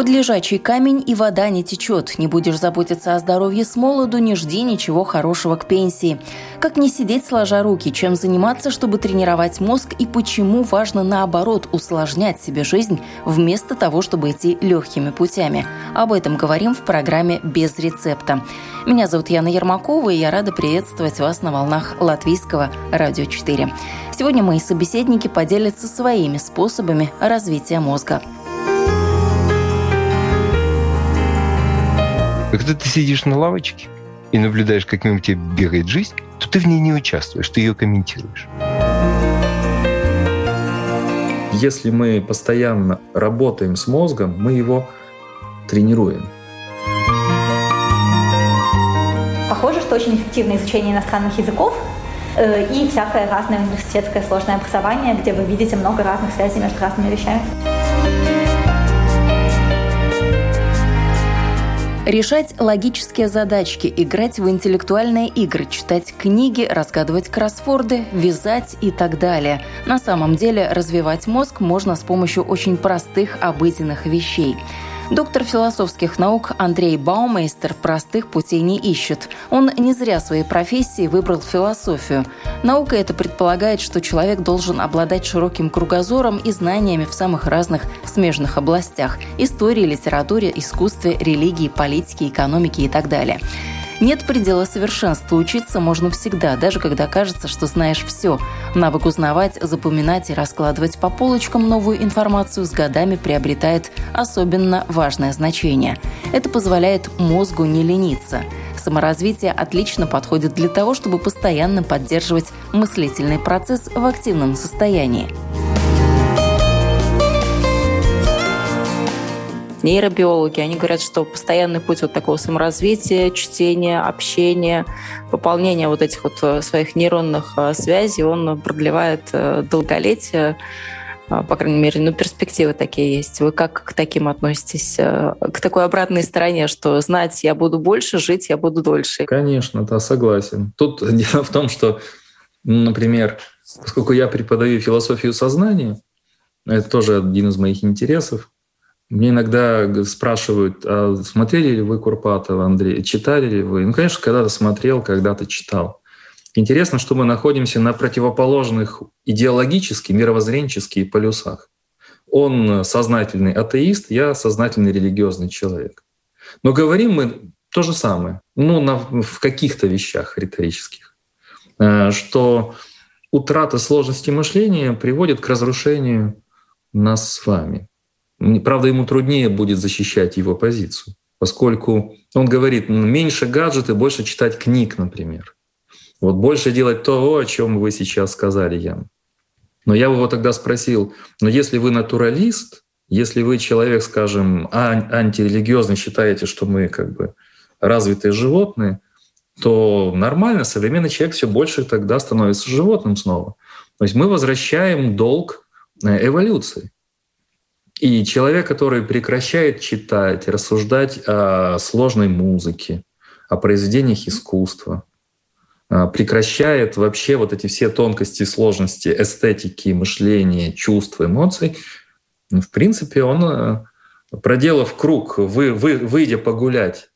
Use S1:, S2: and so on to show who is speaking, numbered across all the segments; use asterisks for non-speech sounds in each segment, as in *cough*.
S1: Под лежачий камень и вода не течет. Не будешь заботиться о здоровье с молоду, не жди ничего хорошего к пенсии. Как не сидеть сложа руки, чем заниматься, чтобы тренировать мозг и почему важно наоборот усложнять себе жизнь вместо того, чтобы идти легкими путями. Об этом говорим в программе «Без рецепта». Меня зовут Яна Ермакова, и я рада приветствовать вас на волнах Латвийского радио 4. Сегодня мои собеседники поделятся своими способами развития мозга.
S2: Когда ты сидишь на лавочке и наблюдаешь, как мимо тебя бегает жизнь, то ты в ней не участвуешь, ты ее комментируешь.
S3: Если мы постоянно работаем с мозгом, мы его тренируем.
S4: Похоже, что очень эффективное изучение иностранных языков э, и всякое разное университетское сложное образование, где вы видите много разных связей между разными вещами.
S1: Решать логические задачки, играть в интеллектуальные игры, читать книги, разгадывать кроссворды, вязать и так далее. На самом деле развивать мозг можно с помощью очень простых обыденных вещей – Доктор философских наук Андрей Баумейстер простых путей не ищет. Он не зря своей профессии выбрал философию. Наука это предполагает, что человек должен обладать широким кругозором и знаниями в самых разных смежных областях – истории, литературе, искусстве, религии, политике, экономике и так далее. Нет предела совершенства. Учиться можно всегда, даже когда кажется, что знаешь все. Навык узнавать, запоминать и раскладывать по полочкам новую информацию с годами приобретает особенно важное значение. Это позволяет мозгу не лениться. Саморазвитие отлично подходит для того, чтобы постоянно поддерживать мыслительный процесс в активном состоянии. Нейробиологи, они говорят, что постоянный путь вот такого саморазвития, чтения, общения, пополнения вот этих вот э, своих нейронных э, связей, он продлевает э, долголетие, по крайней мере, ну, перспективы такие есть. Вы как к таким относитесь? К такой обратной стороне, что знать я буду больше, жить я буду дольше?
S3: Конечно, да, согласен. Тут *laughs* дело в том, что, например, поскольку я преподаю философию сознания, это тоже один из моих интересов, мне иногда спрашивают, а смотрели ли вы Курпатова, Андрей, читали ли вы? Ну, конечно, когда-то смотрел, когда-то читал. Интересно, что мы находимся на противоположных идеологически, мировоззренческих полюсах. Он сознательный атеист, я сознательный религиозный человек. Но говорим мы то же самое, ну, на, в каких-то вещах риторических, э, что утрата сложности мышления приводит к разрушению нас с вами. Правда, ему труднее будет защищать его позицию, поскольку он говорит, меньше гаджеты, больше читать книг, например. Вот больше делать то, о чем вы сейчас сказали, Ян. Но я бы его тогда спросил, но если вы натуралист, если вы человек, скажем, антирелигиозный, считаете, что мы как бы развитые животные, то нормально, современный человек все больше тогда становится животным снова. То есть мы возвращаем долг э, эволюции. И человек, который прекращает читать, рассуждать о сложной музыке, о произведениях искусства, а, прекращает вообще вот эти все тонкости, сложности эстетики, мышления, чувств, эмоций, ну, в принципе, он, э, проделав круг, вы, вы, выйдя погулять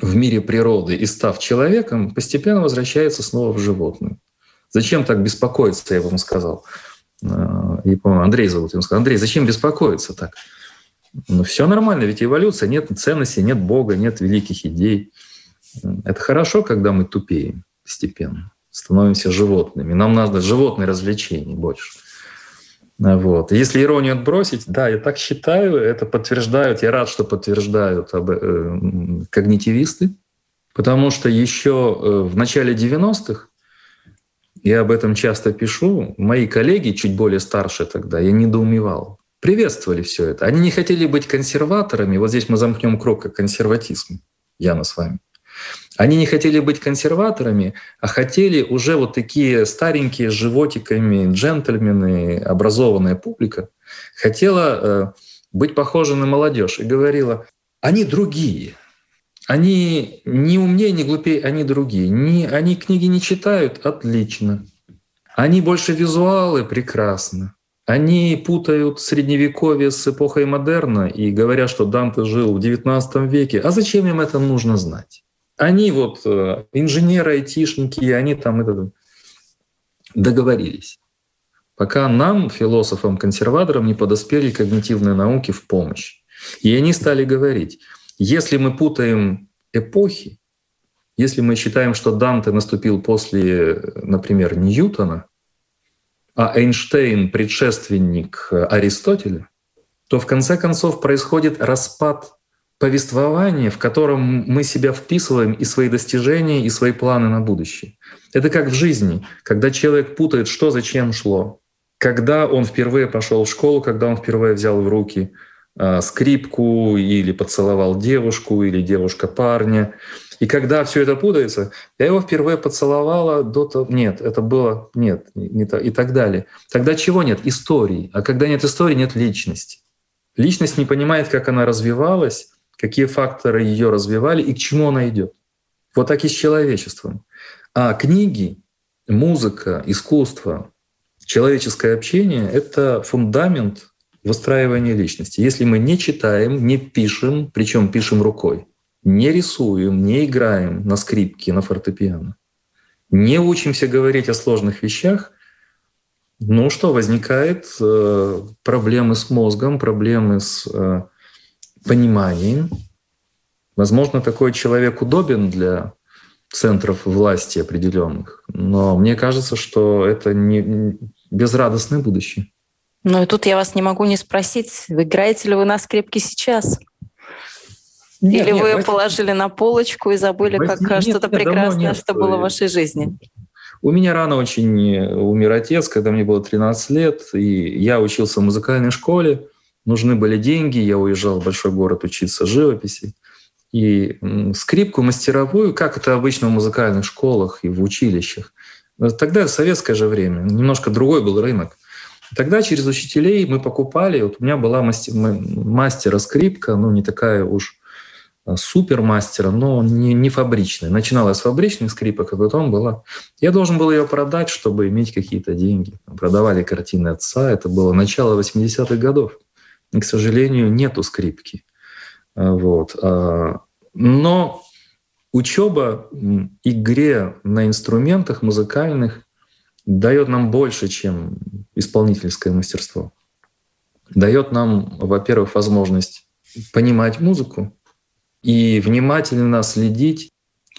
S3: в мире природы и став человеком, постепенно возвращается снова в животное. Зачем так беспокоиться, я вам сказал. А, и, по-моему, Андрей зовут, ему сказал, Андрей, зачем беспокоиться так? Ну, все нормально, ведь эволюция, нет ценностей, нет Бога, нет великих идей. Это хорошо, когда мы тупеем постепенно, становимся животными. Нам надо животные развлечения больше. Вот. Если иронию отбросить, да, я так считаю, это подтверждают, я рад, что подтверждают об, э, когнитивисты, потому что еще э, в начале 90-х я об этом часто пишу. Мои коллеги, чуть более старше тогда, я недоумевал. Приветствовали все это. Они не хотели быть консерваторами. Вот здесь мы замкнем круг как консерватизм. Яна с вами. Они не хотели быть консерваторами, а хотели уже вот такие старенькие животиками джентльмены, образованная публика, хотела э, быть похожа на молодежь и говорила, они другие, Они не умнее, не глупее, они другие. Не, они книги не читают, отлично. Они больше визуалы, прекрасно. Они путают средневековье с эпохой модерна и говорят, что Данте жил в XIX веке. А зачем им это нужно знать? Они вот э, инженеры, айтишники, они там это договорились. Пока нам, философам, консерваторам, не подоспели когнитивные науки в помощь. И они стали говорить, если мы путаем эпохи, если мы считаем, что Данте наступил после, например, Ньютона, а Эйнштейн — предшественник Аристотеля, то в конце концов происходит распад повествования, в котором мы себя вписываем и свои достижения, и свои планы на будущее. Это как в жизни, когда человек путает, что зачем шло. Когда он впервые пошел в школу, когда он впервые взял в руки э, скрипку или поцеловал девушку, или девушка парня. И когда все это путается, я его впервые поцеловала до того... Нет, это было... Нет, не то, и так далее. Тогда чего нет? Истории. А когда нет истории, нет личности. Личность не понимает, как она развивалась, какие факторы ее развивали и к чему она идет. Вот так и с человечеством. А книги, музыка, искусство, человеческое общение — это фундамент выстраивания личности. Если мы не читаем, не пишем, причем пишем рукой, не рисуем, не играем на скрипке, на фортепиано, не учимся говорить о сложных вещах, ну что, возникает э, проблемы с мозгом, проблемы с э, пониманием. Возможно, такой человек удобен для центров власти определенных, но мне кажется, что это не безрадостное будущее.
S1: Ну и тут я вас не могу не спросить, играете ли вы на скрипке сейчас? Нет, Или нет, вы возьми, положили на полочку и забыли, возьми, как что-то прекрасное, нет, что было в вашей жизни?
S3: У меня рано очень умер отец, когда мне было 13 лет, и я учился в музыкальной школе нужны были деньги, я уезжал в большой город учиться живописи. И скрипку мастеровую, как это обычно в музыкальных школах и в училищах. Тогда в советское же время, немножко другой был рынок. Тогда через учителей мы покупали, вот у меня была мастер, мастера скрипка, ну не такая уж а, супер мастера, но не, не фабричная. Начинала с фабричных скрипок, а потом была... Я должен был ее продать, чтобы иметь какие-то деньги. Продавали картины отца, это было начало 80-х годов к сожалению, нету скрипки. А, вот. А, но учеба игре на инструментах музыкальных дает нам больше, чем исполнительское мастерство. Дает нам, во-первых, возможность понимать музыку и внимательно следить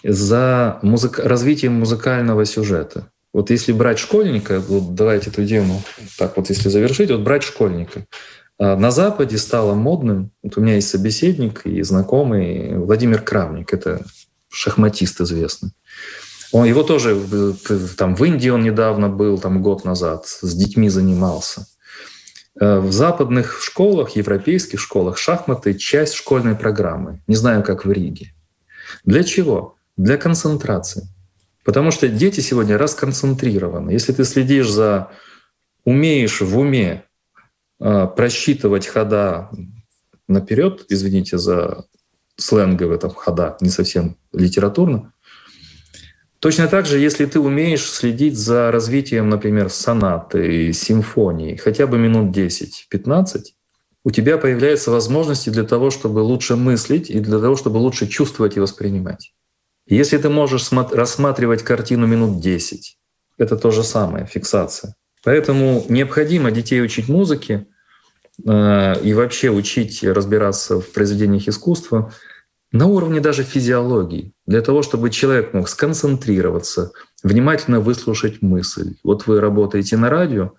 S3: за музык... развитием музыкального сюжета. Вот если брать школьника, вот давайте эту тему так вот если завершить, вот брать школьника, а на Западе стало модным, вот у меня есть собеседник и знакомый Владимир Кравник, это шахматист известный. Он, его тоже там в Индии он недавно был, там год назад, с детьми занимался. Э, в западных школах, европейских школах шахматы — часть школьной программы. Не знаю, как в Риге. Для чего? Для концентрации. Потому что дети сегодня расконцентрированы. Если ты следишь за, умеешь в уме а, просчитывать хода наперед, извините за сленговые там хода, не совсем литературно. Точно так же, если ты умеешь следить за развитием, например, сонаты, симфонии, хотя бы минут 10-15, у тебя появляются возможности для того, чтобы лучше мыслить и для того, чтобы лучше чувствовать и воспринимать. Если ты можешь рассматривать картину минут 10, это то же самое, фиксация. Поэтому необходимо детей учить музыке э, и вообще учить разбираться в произведениях искусства на уровне даже физиологии, для того, чтобы человек мог сконцентрироваться, внимательно выслушать мысль. Вот вы работаете на радио,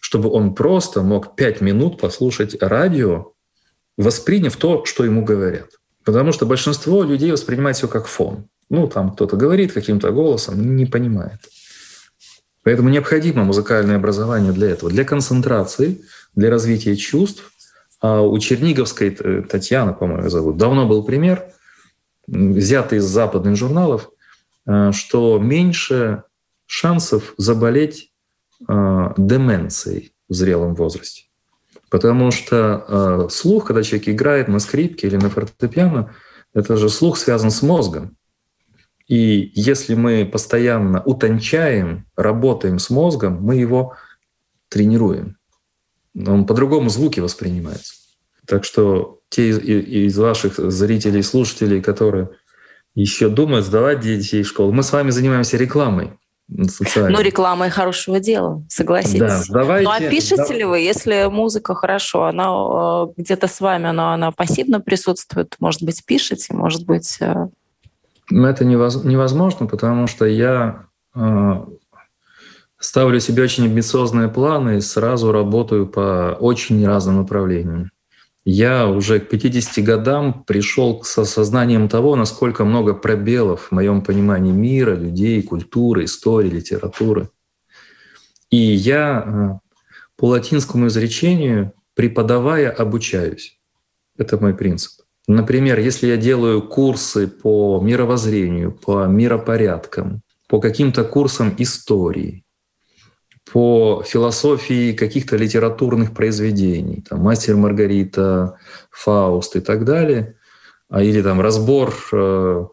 S3: чтобы он просто мог пять минут послушать радио, восприняв то, что ему говорят. Потому что большинство людей воспринимает все как фон. Ну, там кто-то говорит каким-то голосом, не понимает. Поэтому необходимо музыкальное образование для этого, для концентрации, для развития чувств. А у Черниговской э, Татьяны, по-моему, зовут, давно был пример, взятый из западных журналов, э, что меньше шансов заболеть э, деменцией в зрелом возрасте. Потому что слух, когда человек играет на скрипке или на фортепиано, Это же слух связан с мозгом. И если мы постоянно утончаем, работаем с мозгом, мы его тренируем. Он по-другому звуки воспринимается. Так что те из ваших зрителей, слушателей, которые еще думают сдавать детей в школу, мы с вами занимаемся рекламой.
S1: Ну, рекламой хорошего дела, согласитесь. Да, давайте, ну, а пишете да. ли вы, если музыка хорошо, она э, где-то с вами, она, она пассивно присутствует, может быть, пишете, может быть... Э,
S3: это невозможно, потому что я э, ставлю себе очень амбициозные планы и сразу работаю по очень разным направлениям. Я уже к 50 годам пришел с осознанием того, насколько много пробелов в моем понимании мира, людей, культуры, истории, литературы. И я э, по латинскому изречению, преподавая, обучаюсь. Это мой принцип. Например, если я делаю курсы по мировоззрению, по миропорядкам, по каким-то курсам истории, по философии каких-то литературных произведений, там «Мастер Маргарита», «Фауст» и так далее, а или там разбор э,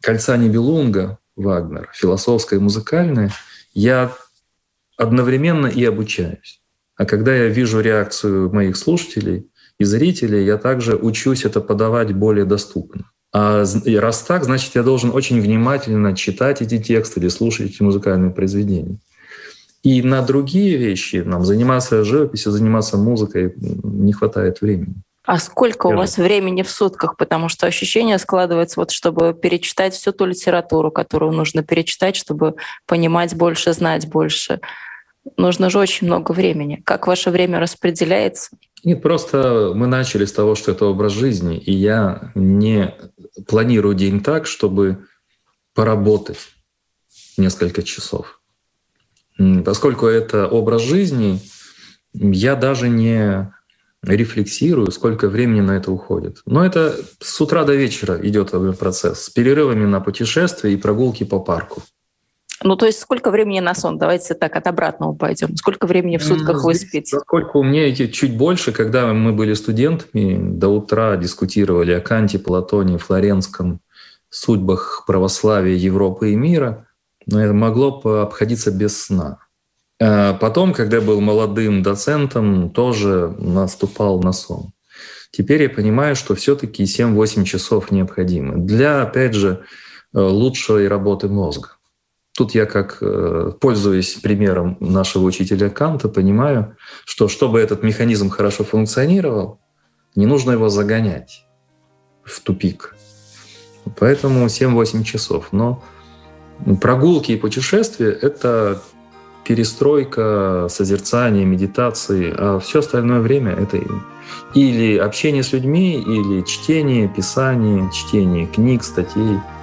S3: «Кольца Нибелунга» Вагнер, философское и музыкальное, я одновременно и обучаюсь. А когда я вижу реакцию моих слушателей и зрителей, я также учусь это подавать более доступно. А раз так, значит, я должен очень внимательно читать эти тексты или слушать эти музыкальные произведения. И на другие вещи, нам заниматься живописью, заниматься музыкой не хватает времени.
S1: А сколько у вас времени в сутках? Потому что ощущение складывается, вот, чтобы перечитать всю ту литературу, которую нужно перечитать, чтобы понимать больше, знать больше. Нужно же очень много времени. Как ваше время распределяется?
S3: Нет, просто мы начали с того, что это образ жизни, и я не планирую день так, чтобы поработать несколько часов. Поскольку это образ жизни, я даже не рефлексирую, сколько времени на это уходит. Но это с утра до вечера идет процесс с перерывами на путешествия и прогулки по парку.
S1: Ну, то есть сколько времени на сон? Давайте так от обратного пойдем. Сколько времени в сутках вы спите?
S3: Поскольку мне чуть больше, когда мы были студентами, до утра дискутировали о Канте, Платоне, Флоренском, судьбах православия Европы и мира, но это могло обходиться без сна. А потом, когда был молодым доцентом, тоже наступал на сон. Теперь я понимаю, что все-таки 7-8 часов необходимы для, опять же, э, лучшей работы мозга. Тут я, как э, пользуясь примером нашего учителя Канта, понимаю, что чтобы этот механизм хорошо функционировал, не нужно его загонять в тупик. Поэтому 7-8 часов. Но Прогулки и путешествия — это перестройка, созерцание, медитации, а все остальное время — это или общение с людьми, или чтение, писание, чтение книг, статей —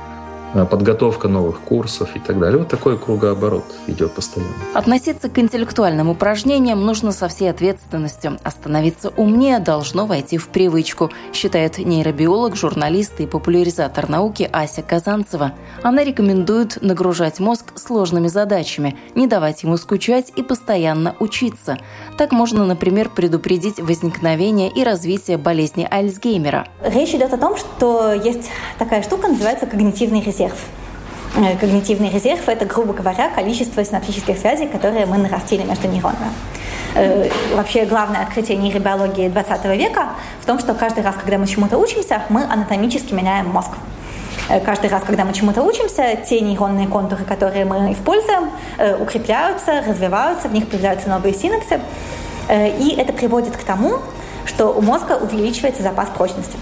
S3: подготовка новых курсов и так далее. Вот такой кругооборот идет постоянно.
S1: Относиться к интеллектуальным упражнениям нужно со всей ответственностью. Остановиться умнее должно войти в привычку, считает нейробиолог, журналист и популяризатор науки Ася Казанцева. Она рекомендует нагружать мозг сложными задачами, не давать ему скучать и постоянно учиться. Так можно, например, предупредить возникновение и развитие болезни Альцгеймера.
S4: Речь идет о том, что есть такая штука, называется когнитивный резерв резерв. Э, когнитивный резерв – это, грубо говоря, количество синаптических связей, которые мы нарастили между нейронами. Э, вообще главное открытие нейробиологии 20 века в том, что каждый раз, когда мы чему-то учимся, мы анатомически меняем мозг. Э, каждый раз, когда мы чему-то учимся, те нейронные контуры, которые мы используем, укрепляются, развиваются, в них появляются новые синапсы. И это приводит к тому, что у мозга увеличивается запас прочности.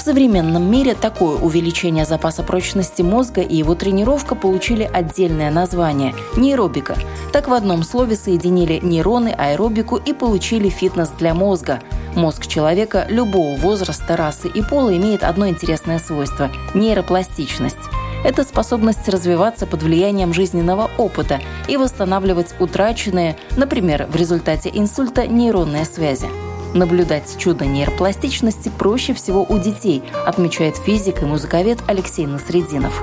S1: В современном мире такое увеличение запаса прочности мозга и его тренировка получили отдельное название – нейробика. Так в одном слове соединили нейроны, аэробику и получили фитнес для мозга. Мозг человека любого возраста, расы и пола имеет одно интересное свойство – нейропластичность. Это способность развиваться под влиянием жизненного опыта и восстанавливать утраченные, например, в результате инсульта, нейронные связи. Наблюдать чудо нейропластичности проще всего у детей, отмечает физик и музыковед Алексей Насрединов.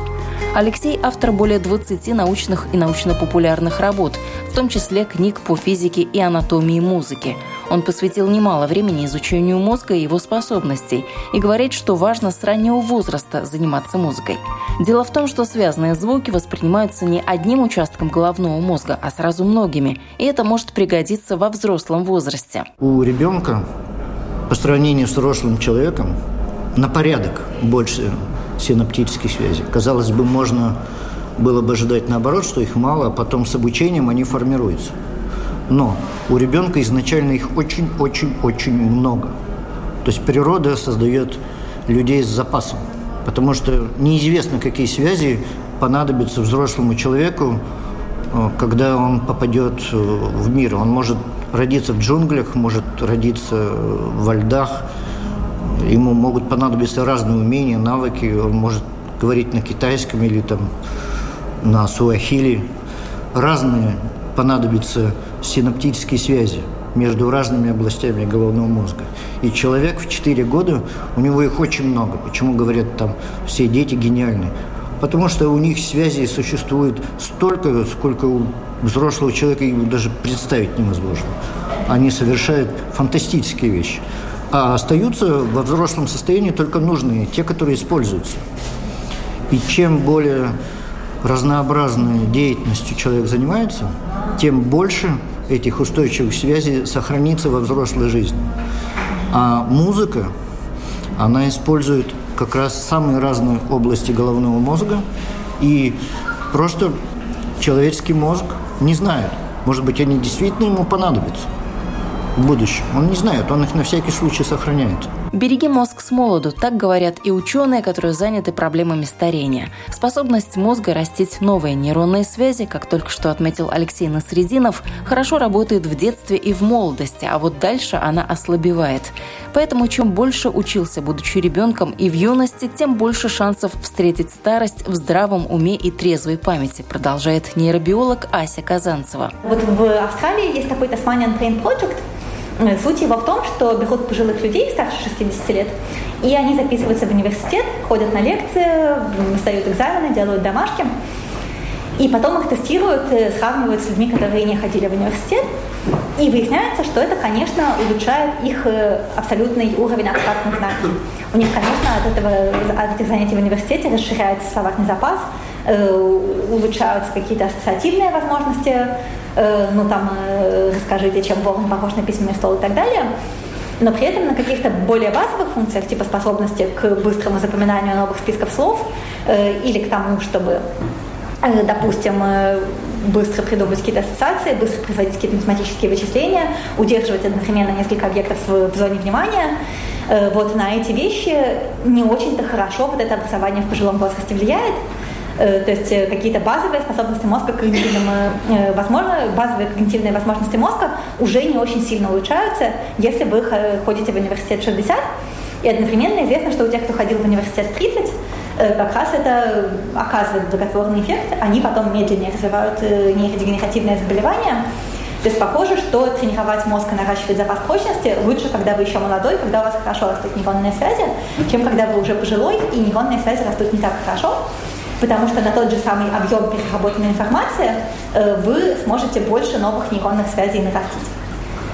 S1: Алексей – автор более 20 научных и научно-популярных работ, в том числе книг по физике и анатомии музыки. Он посвятил немало времени изучению мозга и его способностей и говорит, что важно с раннего возраста заниматься музыкой. Дело в том, что связанные звуки воспринимаются не одним участком головного мозга, а сразу многими, и это может пригодиться во взрослом возрасте.
S5: У ребенка по сравнению с взрослым человеком на порядок больше синаптических связей. Казалось бы, можно было бы ожидать наоборот, что их мало, а потом с обучением они формируются. Но у ребенка изначально их очень-очень-очень много. То есть природа создает людей с запасом. Потому что неизвестно, какие связи понадобятся взрослому человеку, э, когда он попадет э, в мир. Он может родиться в джунглях, может родиться э, во льдах. Ему могут понадобиться разные умения, навыки. Он может говорить на китайском или там на суахили. Разные понадобятся синаптические связи между разными областями головного мозга. И человек в 4 года, у него их очень много. Почему говорят там все дети гениальны? Потому что у них связей существует столько, сколько у взрослого человека ему даже представить невозможно. Они совершают фантастические вещи. А остаются во взрослом состоянии только нужные, те, которые используются. И чем более разнообразной деятельностью человек занимается, тем больше этих устойчивых связей сохранится во взрослой жизни. А музыка, она использует как раз самые разные области головного мозга, и просто человеческий мозг не знает. Может быть, они действительно ему понадобятся в будущем. Он не знает, он их на всякий случай сохраняет.
S1: Береги мозг с молоду, так говорят и ученые, которые заняты проблемами старения. Способность мозга растить новые нейронные связи, как только что отметил Алексей Насрединов, хорошо работает в детстве и в молодости, а вот дальше она ослабевает. Поэтому чем больше учился, будучи ребенком, и в юности, тем больше шансов встретить старость в здравом уме и трезвой памяти, продолжает нейробиолог Ася Казанцева.
S4: Вот в Австралии есть такой Tasmanian Brain Project, суть его в том, что берут пожилых людей старше 60 лет, и они записываются в университет, ходят на лекции, сдают экзамены, делают домашки, и потом их тестируют, э, сравнивают с людьми, которые не ходили в университет, и выясняется, что это, конечно, улучшает их э, абсолютный уровень абстрактных знаний. У них, конечно, от, этого, от этих занятий в университете расширяется словарный запас, улучшаются какие-то ассоциативные возможности Э, ну там э, расскажите, чем ворон похож на письменный стол и так далее. Но при этом на каких-то более базовых функциях, типа способности к быстрому запоминанию новых списков слов э, или к тому, чтобы, допустим, быстро придумывать какие-то ассоциации, быстро производить какие-то математические вычисления, удерживать одновременно несколько объектов в зоне внимания. Вот на эти вещи не очень-то хорошо вот это образование в пожилом возрасте влияет. Э, то есть э, какие-то базовые способности мозга, когнитивным, э, возможно, базовые когнитивные возможности мозга уже не очень сильно улучшаются, если вы ходите в университет 60, и одновременно известно, что у тех, кто ходил в университет 30, как раз это оказывает благотворный эффект, они потом медленнее развивают нейродегенеративные заболевания, то есть похоже, что тренировать мозг и наращивать запас прочности лучше, когда вы еще молодой, когда у вас хорошо растут нейронные связи, чем когда вы уже пожилой и нейронные связи растут не так хорошо потому что на тот же самый объем переработанной информации э, вы сможете больше новых нейронных связей нарастить.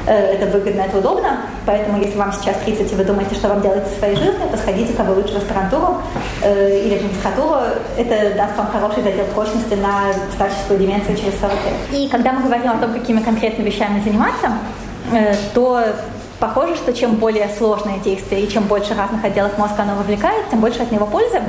S4: Э, это выгодно, это удобно, поэтому если вам сейчас 30 и вы думаете, что вам делать в своей жизни, то сходите-ка вы лучше в аспирантуру э, или в магистратуру. Это даст вам хороший задел прочности на старческую деменцию через 40 лет. И когда мы говорим о том, какими конкретными вещами заниматься, то похоже, что чем более сложное действие и чем больше разных отделов мозга оно вовлекает, тем больше от него пользы.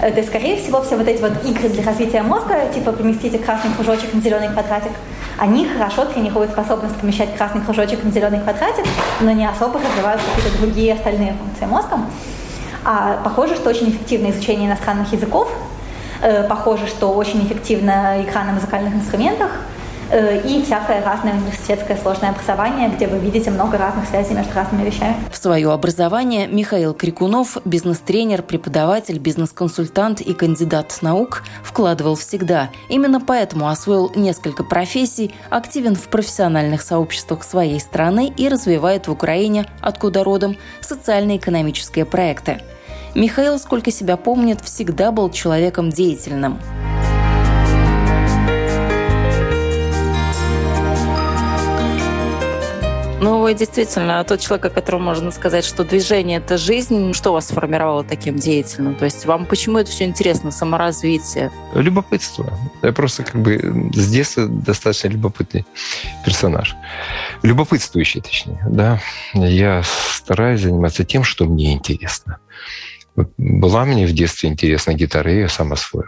S4: Э, то есть, скорее всего, все вот эти вот игры для развития мозга, типа поместите красный кружочек на зеленый квадратик, они хорошо тренируют способность помещать красный кружочек на зеленый квадратик, но не особо развивают какие-то другие остальные функции мозга. А похоже, что очень эффективно изучение иностранных языков, э, похоже, что очень эффективно игра на музыкальных инструментах – Э, и всякое разное университетское сложное образование, где вы видите много разных связей между разными вещами.
S1: В свое образование Михаил Крикунов, бизнес-тренер, преподаватель, бизнес-консультант и кандидат наук, вкладывал всегда. Именно поэтому освоил несколько профессий, активен в профессиональных сообществах своей страны и развивает в Украине, откуда родом, социально-экономические проекты. Михаил, сколько себя помнит, всегда был человеком деятельным. Ну, вы действительно тот человек, о котором можно сказать, что движение — это жизнь. Что вас сформировало таким деятельным? То есть вам почему это все интересно, саморазвитие?
S2: Любопытство. Я просто как бы с детства достаточно любопытный персонаж. Любопытствующий, точнее. Да? Я стараюсь заниматься тем, что мне интересно. Была мне в детстве интересна гитара, я ее сам освоил.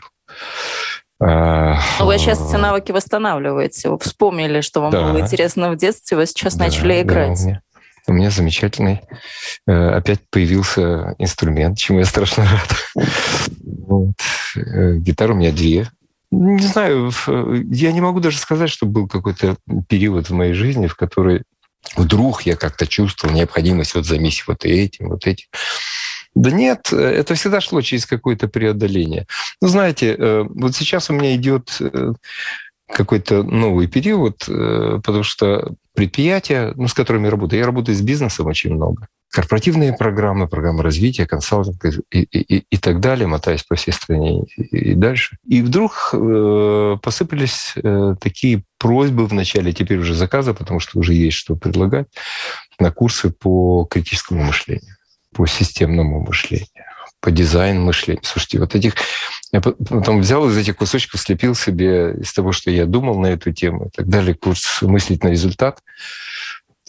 S1: Но вы сейчас эти навыки восстанавливаете. Вы вспомнили, что вам да. было интересно в детстве, вы сейчас да, начали играть. Да, у, меня,
S2: у меня замечательный э, опять появился инструмент, чему я страшно рад. Вот. Э, гитар у меня две. Не знаю, я не могу даже сказать, что был какой-то период в моей жизни, в который вдруг я как-то чувствовал необходимость вот замесить вот этим, вот этим. Да нет, это всегда шло через какое-то преодоление. Ну, знаете, э, вот сейчас у меня идет э, какой-то новый период, э, потому что предприятия, ну, с которыми я работаю, я работаю с бизнесом очень много. Корпоративные программы, программы развития, консалтинг и, и, и так далее, мотаясь по всей стране и, и дальше. И вдруг э, посыпались э, такие просьбы в начале, теперь уже заказы, потому что уже есть что предлагать, на курсы по критическому мышлению по системному мышлению, по дизайн мышления. Слушайте, вот этих... Я потом взял из этих кусочков, слепил себе из того, что я думал на эту тему и так далее, курс «Мыслить на результат»,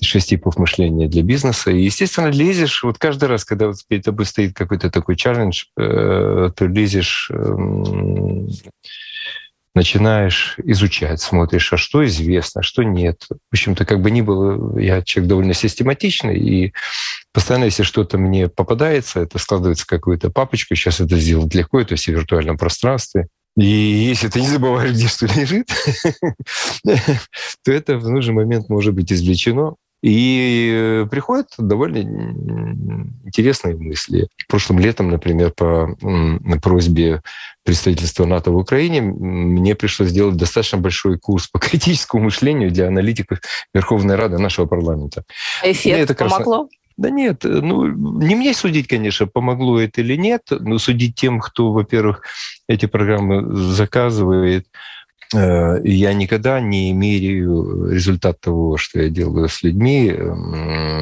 S2: шесть типов мышления для бизнеса. И, естественно, лезешь, вот каждый раз, когда вот перед тобой стоит какой-то такой челлендж, э, ты лезешь э, начинаешь изучать, смотришь, а что известно, а что нет. В общем-то, как бы ни было, я человек довольно систематичный, и постоянно, если что-то мне попадается, это складывается какую-то папочку, сейчас это сделать легко, это все в виртуальном пространстве. И если ты не забываешь, где что лежит, *laughs* то это в нужный момент может быть извлечено и приходят довольно интересные мысли. Прошлым летом, например, по просьбе представительства НАТО в Украине, мне пришлось сделать достаточно большой курс по *laughs* критическому мышлению для аналитиков Верховной Рады нашего парламента.
S1: Эффект это помогло?
S2: Да нет, ну, не мне судить, конечно, помогло это или нет, но судить тем, кто, во-первых, эти программы заказывает, я никогда не меряю результат того, что я делаю с людьми,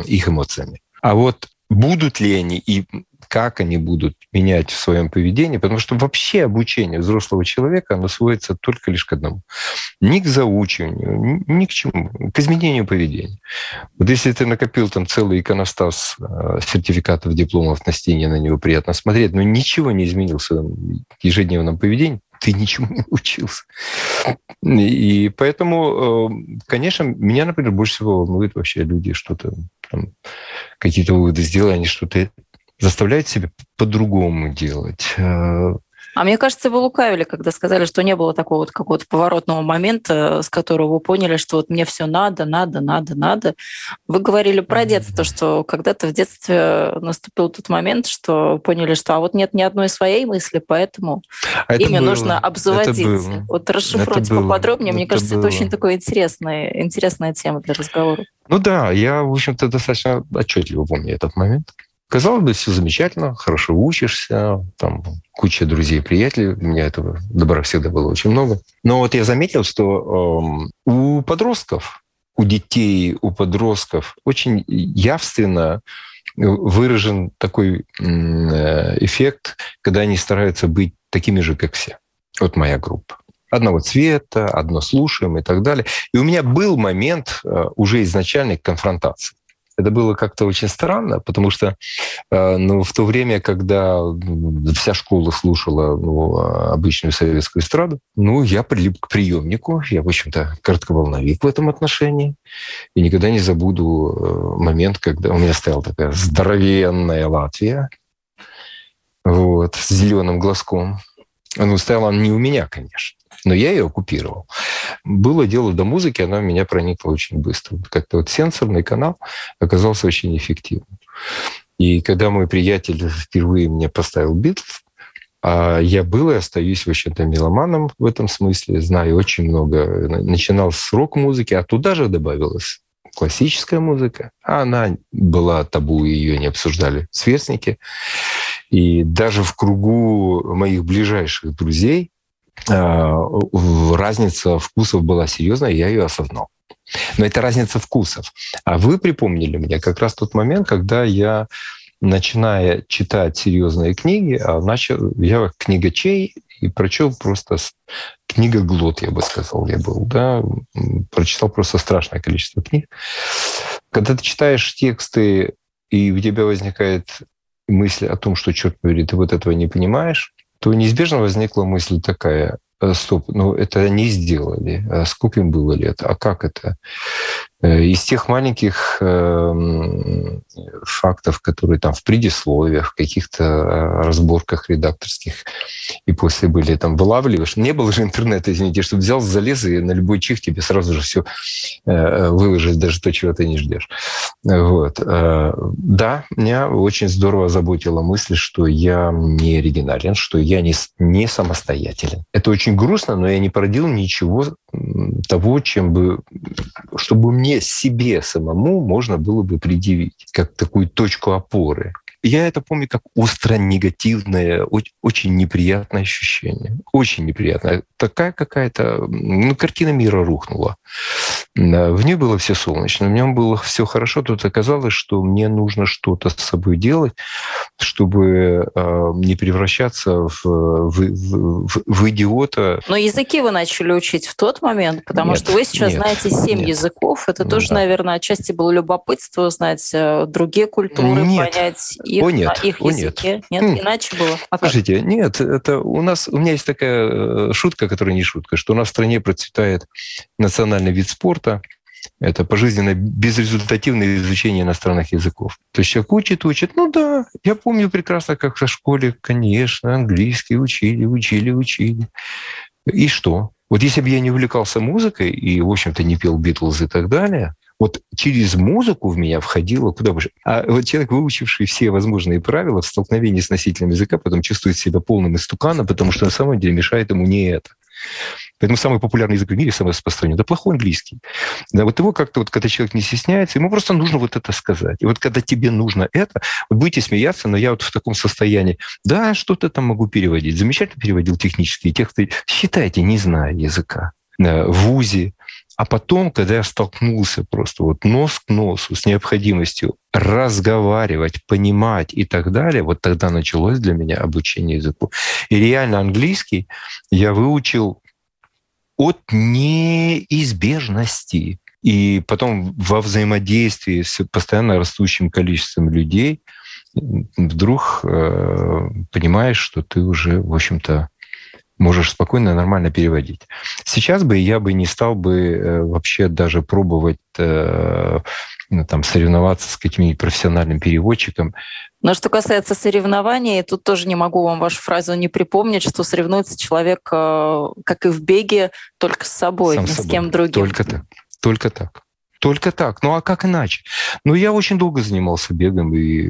S2: их эмоциями. А вот будут ли они и как они будут менять в своем поведении, потому что вообще обучение взрослого человека, оно сводится только лишь к одному. Ни к заучиванию, ни к чему, к изменению поведения. Вот если ты накопил там целый иконостас э, сертификатов, дипломов на стене, на него приятно смотреть, но ничего не изменился в ежедневном поведении, ты ничему не учился. И поэтому, э, конечно, меня, например, больше всего волнует вообще люди что-то, какие-то выводы сделали, они что-то заставляют себя по-другому делать. Э,
S1: а мне кажется, вы лукавили, когда сказали, что не было такого вот какого-то поворотного момента, с которого вы поняли, что вот мне все надо, надо, надо, надо. Вы говорили про детство, что когда-то в детстве наступил тот момент, что поняли, что а вот нет ни одной своей мысли, поэтому а ими было. нужно обзаводиться. Это Вот расшифруйте это поподробнее. Мне это кажется, было. это очень такая интересная, интересная тема для разговора.
S2: Ну да, я, в общем-то, достаточно отчетливо помню этот момент. Казалось бы, все замечательно, хорошо учишься, там куча друзей, приятелей. У меня этого добра всегда было очень много. Но вот я заметил, что э, у подростков, у детей, у подростков очень явственно выражен такой э, эффект, когда они стараются быть такими же, как все. Вот моя группа одного цвета, одно слушаем и так далее. И у меня был момент э, уже изначальной конфронтации. Это было как-то очень странно, потому что э, ну, в то время, когда вся школа слушала ну, обычную советскую эстраду, ну, я прилип к приемнику, я, в общем-то, коротковолновик в этом отношении. И никогда не забуду э, момент, когда у меня стояла такая здоровенная Латвия, вот, с зеленым глазком. Ну, стояла не у меня, конечно. Но я ее оккупировал. Было дело до музыки, она меня проникла очень быстро. Как-то вот сенсорный канал оказался очень эффективным. И когда мой приятель впервые мне поставил Битлз, а я был и остаюсь, в общем-то, меломаном в этом смысле, знаю очень много. Начинал с рок-музыки, а туда же добавилась классическая музыка. А она была табу, ее не обсуждали сверстники. И даже в кругу моих ближайших друзей а, разница вкусов была серьезная, я ее осознал. Но это разница вкусов. А вы припомнили мне как раз тот момент, когда я начиная читать серьезные книги, а начал, я книгачей и прочел просто книга Глот, я бы сказал, я был, да, прочитал просто страшное количество книг. Когда ты читаешь тексты, и у тебя возникает мысль о том, что, черт побери, ты вот этого не понимаешь, то неизбежно возникла мысль такая, «Э, стоп, ну это они сделали, а сколько им было лет, а как это? Э, из тех маленьких эм, фактов, которые там в предисловиях, в каких-то э, разборках редакторских и после были там вылавливаешь. Не было же интернета, извините, чтобы взял, залез и на любой чих тебе сразу же все э, выложить, даже то, чего ты не ждешь. Вот. Да, меня очень здорово заботила мысль, что я не оригинален, что я не, не самостоятелен. Это очень грустно, но я не породил ничего того, чем бы, чтобы мне себе самому можно было бы предъявить как такую точку опоры. Я это помню как остро негативное, очень неприятное ощущение. Очень неприятное. Такая какая-то... Ну, картина мира рухнула. В ней было все солнечно, в нем было все хорошо. Тут оказалось, что мне нужно что-то с собой делать, чтобы э, не превращаться в, в, в, в идиота.
S1: Но языки вы начали учить в тот момент, потому нет, что вы сейчас нет, знаете семь нет. языков. Это ну, тоже, да. наверное, отчасти было любопытство узнать э, другие культуры, нет. понять их, О, нет. их О, языке. Нет, нет иначе было.
S2: А Слушайте, нет, это у нас, у меня есть такая э, шутка, которая не шутка, что у нас в стране процветает национальный вид спорта, это пожизненно безрезультативное изучение иностранных языков. То есть человек учит, учит. Ну да, я помню прекрасно, как в школе, конечно, английский учили, учили, учили. И что? Вот если бы я не увлекался музыкой и, в общем-то, не пел Битлз и так далее, вот через музыку в меня входило куда больше. А вот человек, выучивший все возможные правила в столкновении с носителем языка, потом чувствует себя полным истуканом, потому что на самом деле мешает ему не это. Поэтому самый популярный язык в мире, самый распространенный, это плохой английский. Да, вот его как-то, вот, когда человек не стесняется, ему просто нужно вот это сказать. И вот когда тебе нужно это, вот будете смеяться, но я вот в таком состоянии, да, что-то там могу переводить. Замечательно переводил технические тексты. Считайте, не зная языка. В ВУЗе, а потом, когда я столкнулся просто вот нос к носу с необходимостью разговаривать, понимать и так далее, вот тогда началось для меня обучение языку. И реально английский я выучил от неизбежности. И потом во взаимодействии с постоянно растущим количеством людей вдруг э, понимаешь, что ты уже, в общем-то, можешь спокойно, нормально переводить. Сейчас бы я бы не стал бы э, вообще даже пробовать э, ну, там, соревноваться с каким-нибудь профессиональным переводчиком.
S1: Но что касается соревнований, тут тоже не могу вам вашу фразу не припомнить, что соревнуется человек, э, как и в беге, только с собой, Сам ни собой. с кем другим.
S2: Только так. Только так. Только так. Ну а как иначе? Ну я очень долго занимался бегом, и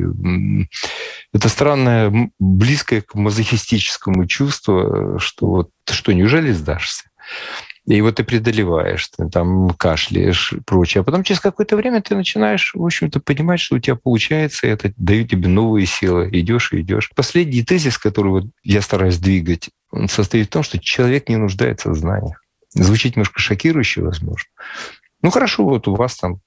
S2: это странное, близкое к мазохистическому чувство, что вот что, неужели сдашься? И вот ты преодолеваешь, ты там кашляешь и прочее. А потом через какое-то время ты начинаешь, в общем-то, понимать, что у тебя получается, и это дает тебе новые силы. Идешь и идешь. Последний тезис, который вот я стараюсь двигать, он состоит в том, что человек не нуждается в знаниях. Звучит немножко шокирующе, возможно. Ну хорошо, вот у вас там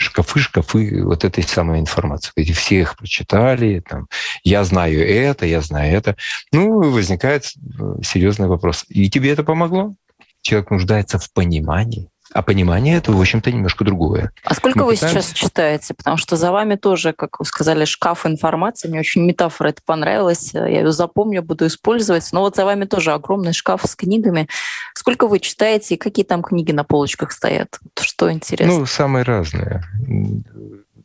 S2: шкафы, шкафы вот этой самой информации. Эти все их прочитали, там, я знаю это, я знаю это. Ну, возникает э, серьезный вопрос. И тебе это помогло? Человек нуждается в понимании. А понимание это, в общем-то, немножко другое.
S1: А сколько Мы вы пытаемся... сейчас читаете? Потому что за вами тоже, как вы сказали, шкаф информации. Мне очень метафора это понравилась. Я ее запомню, буду использовать. Но вот за вами тоже огромный шкаф с книгами. Сколько вы читаете и какие там книги на полочках стоят? Что интересно?
S2: Ну, самые разные.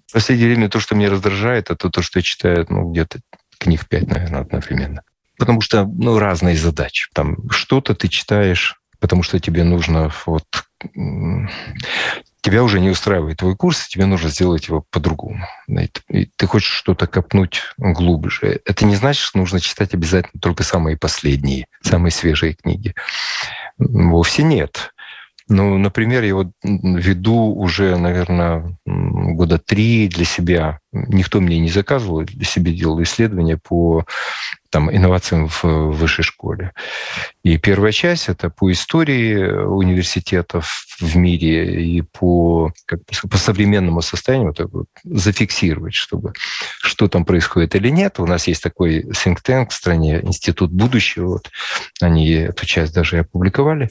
S2: В последнее время то, что меня раздражает, это то, что я читаю, ну, где-то книг пять, наверное, одновременно. Потому что, ну, разные задачи. Там что-то ты читаешь потому что тебе нужно вот тебя уже не устраивает твой курс, тебе нужно сделать его по-другому. Ты хочешь что-то копнуть глубже. Это не значит, что нужно читать обязательно только самые последние, самые свежие книги. Вовсе нет. Ну, например, я вот веду уже, наверное, года три для себя. Никто мне не заказывал, для себя делал исследования по там, инновациям в высшей школе. И первая часть – это по истории университетов в мире и по, как, по современному состоянию вот, вот, зафиксировать, чтобы что там происходит или нет. У нас есть такой think tank в стране, Институт будущего. Вот, они эту часть даже опубликовали.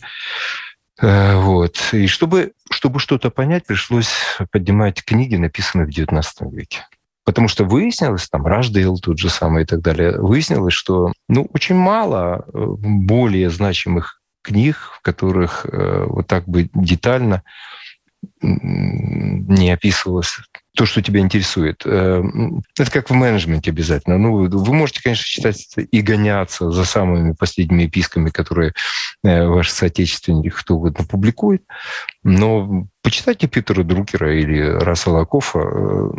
S2: Э, вот. И чтобы, чтобы что-то понять, пришлось поднимать книги, написанные в XIX веке. Потому что выяснилось, там, Раждейл тут же самое и так далее, выяснилось, что ну, очень мало э, более значимых книг, в которых э, вот так бы детально не описывалось то, что тебя интересует. Э, это как в менеджменте обязательно. Ну, вы можете, конечно, читать и гоняться за самыми последними писками, которые э, ваши соотечественники кто угодно публикует, но почитайте Питера Друкера или Рассела Кофа,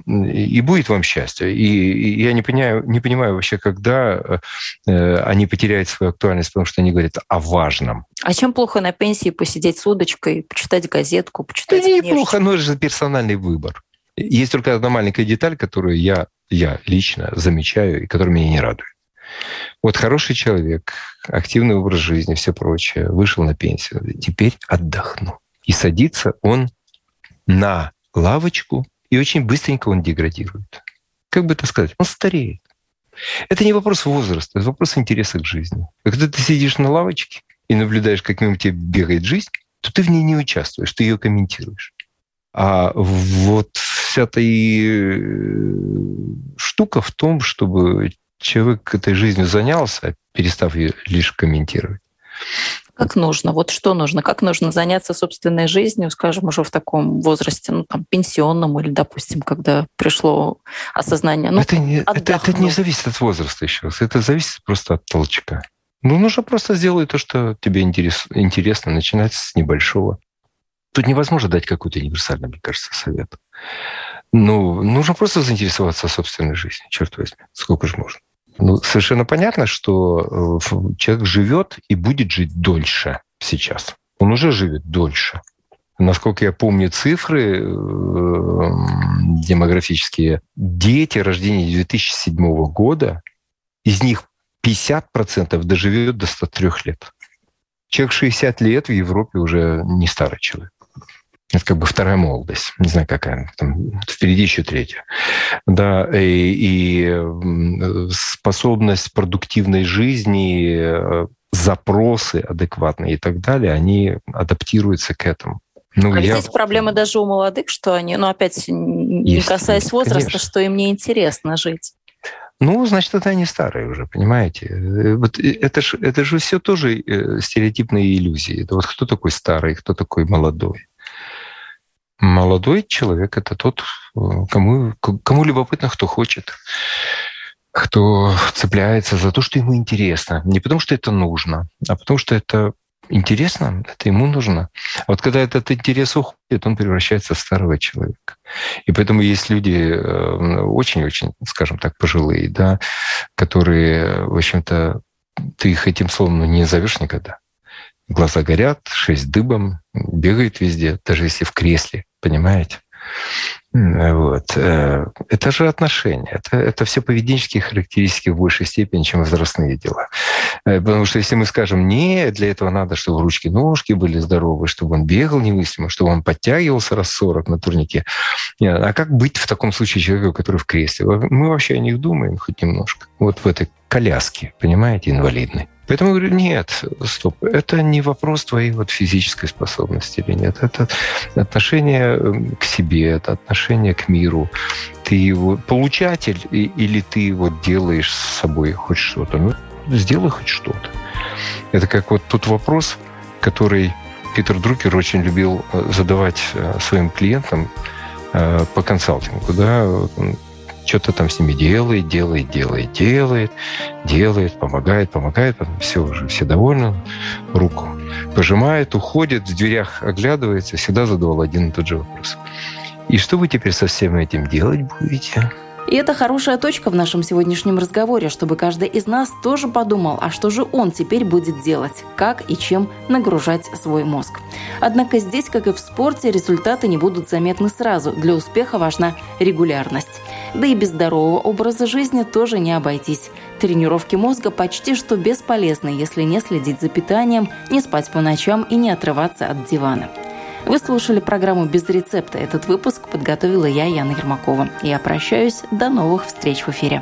S2: э, и будет вам счастье. И я не понимаю, не понимаю вообще, когда они потеряют свою актуальность, потому что они говорят о важном.
S1: А чем плохо на пенсии посидеть с удочкой, почитать газетку, почитать
S2: Да неплохо, но это же персональный выбор. Есть только одна маленькая деталь, которую я, я лично замечаю и которая меня не радует. Вот хороший человек, активный образ жизни, все прочее, вышел на пенсию, теперь отдохну. И садится он на лавочку, и очень быстренько он деградирует. Как бы это сказать? Он стареет. Это не вопрос возраста, это вопрос интереса к жизни. А когда ты сидишь на лавочке и наблюдаешь, как мимо тебя бегает жизнь, то ты в ней не участвуешь, ты ее комментируешь. А вот вся-то и э, штука в том, чтобы человек этой жизнью занялся, перестав ее лишь комментировать.
S1: Как нужно? Вот что нужно? Как нужно заняться собственной жизнью, скажем, уже в таком возрасте, ну, там, пенсионном или, допустим, когда пришло осознание? Ну,
S2: это, не, это, это не зависит от возраста еще. Это зависит просто от толчка. Ну, нужно просто сделать то, что тебе интерес, интересно, начинать с небольшого. Тут невозможно дать какой-то универсальный, мне кажется, совет. Ну, нужно просто заинтересоваться собственной жизнью, черт возьми. Сколько же можно? Ну, совершенно понятно, что э, человек живет и будет жить дольше сейчас. Он уже живет дольше. Насколько я помню цифры э, демографические, дети рождения 2007 года, из них 50% доживет до 103 лет. Человек 60 лет в Европе уже не старый человек. Это как бы вторая молодость. Не знаю, какая. Там, впереди еще третья. Да, и, и способность продуктивной жизни, э, запросы адекватные и так далее, они адаптируются к этому.
S1: Ну, а я... здесь проблема даже у молодых, что они, ну, опять, не Есть, касаясь возраста, конечно. что им неинтересно жить.
S2: Ну, значит, это они старые уже, понимаете? Э, вот это же это ж все тоже э, стереотипные иллюзии. Это вот кто такой старый, кто такой молодой. Молодой человек – это тот, кому, кому любопытно, кто хочет, кто цепляется за то, что ему интересно. Не потому, что это нужно, а потому, что это интересно, это ему нужно. А вот когда этот интерес уходит, он превращается в старого человека. И поэтому есть люди э, очень-очень, скажем так, пожилые, да, которые, в общем-то, ты их этим словом ну, не назовешь никогда. Глаза горят, шесть дыбом, бегает везде, даже если в кресле понимаете? Вот. Э, это же отношения. Это, это все поведенческие характеристики в большей степени, чем возрастные дела. Э, потому что если мы скажем, не, для этого надо, чтобы ручки-ножки были здоровы, чтобы он бегал немыслимо, чтобы он подтягивался раз 40 на турнике. А как быть в таком случае человеку, который в кресле? Мы вообще о них думаем хоть немножко. Вот в этой коляске, понимаете, инвалидной. Поэтому я говорю, нет, стоп, это не вопрос твоей вот физической способности или нет. Это отношение эм, к себе, это отношение к миру. Ты его получатель или ты вот делаешь с собой хоть что-то. Ну, сделай хоть что-то. Это как вот тот вопрос, который Питер Друкер очень любил э, задавать э, своим клиентам э, по консалтингу, да, что-то там с ними делает, делает, делает, делает, делает, помогает, помогает, потом все уже, все довольны, руку пожимает, уходит, в дверях оглядывается, всегда задавал один и тот же вопрос. И что вы теперь со всем этим делать будете?
S1: И это хорошая точка в нашем сегодняшнем разговоре, чтобы каждый из нас тоже подумал, а что же он теперь будет делать, как и чем нагружать свой мозг. Однако здесь, как и в спорте, результаты не будут заметны сразу. Для успеха важна регулярность. Да и без здорового образа жизни тоже не обойтись. Тренировки мозга почти что бесполезны, если не следить за питанием, не спать по ночам и не отрываться от дивана. Вы слушали программу «Без рецепта». Этот выпуск подготовила я, Яна Ермакова. Я прощаюсь. До новых встреч в эфире.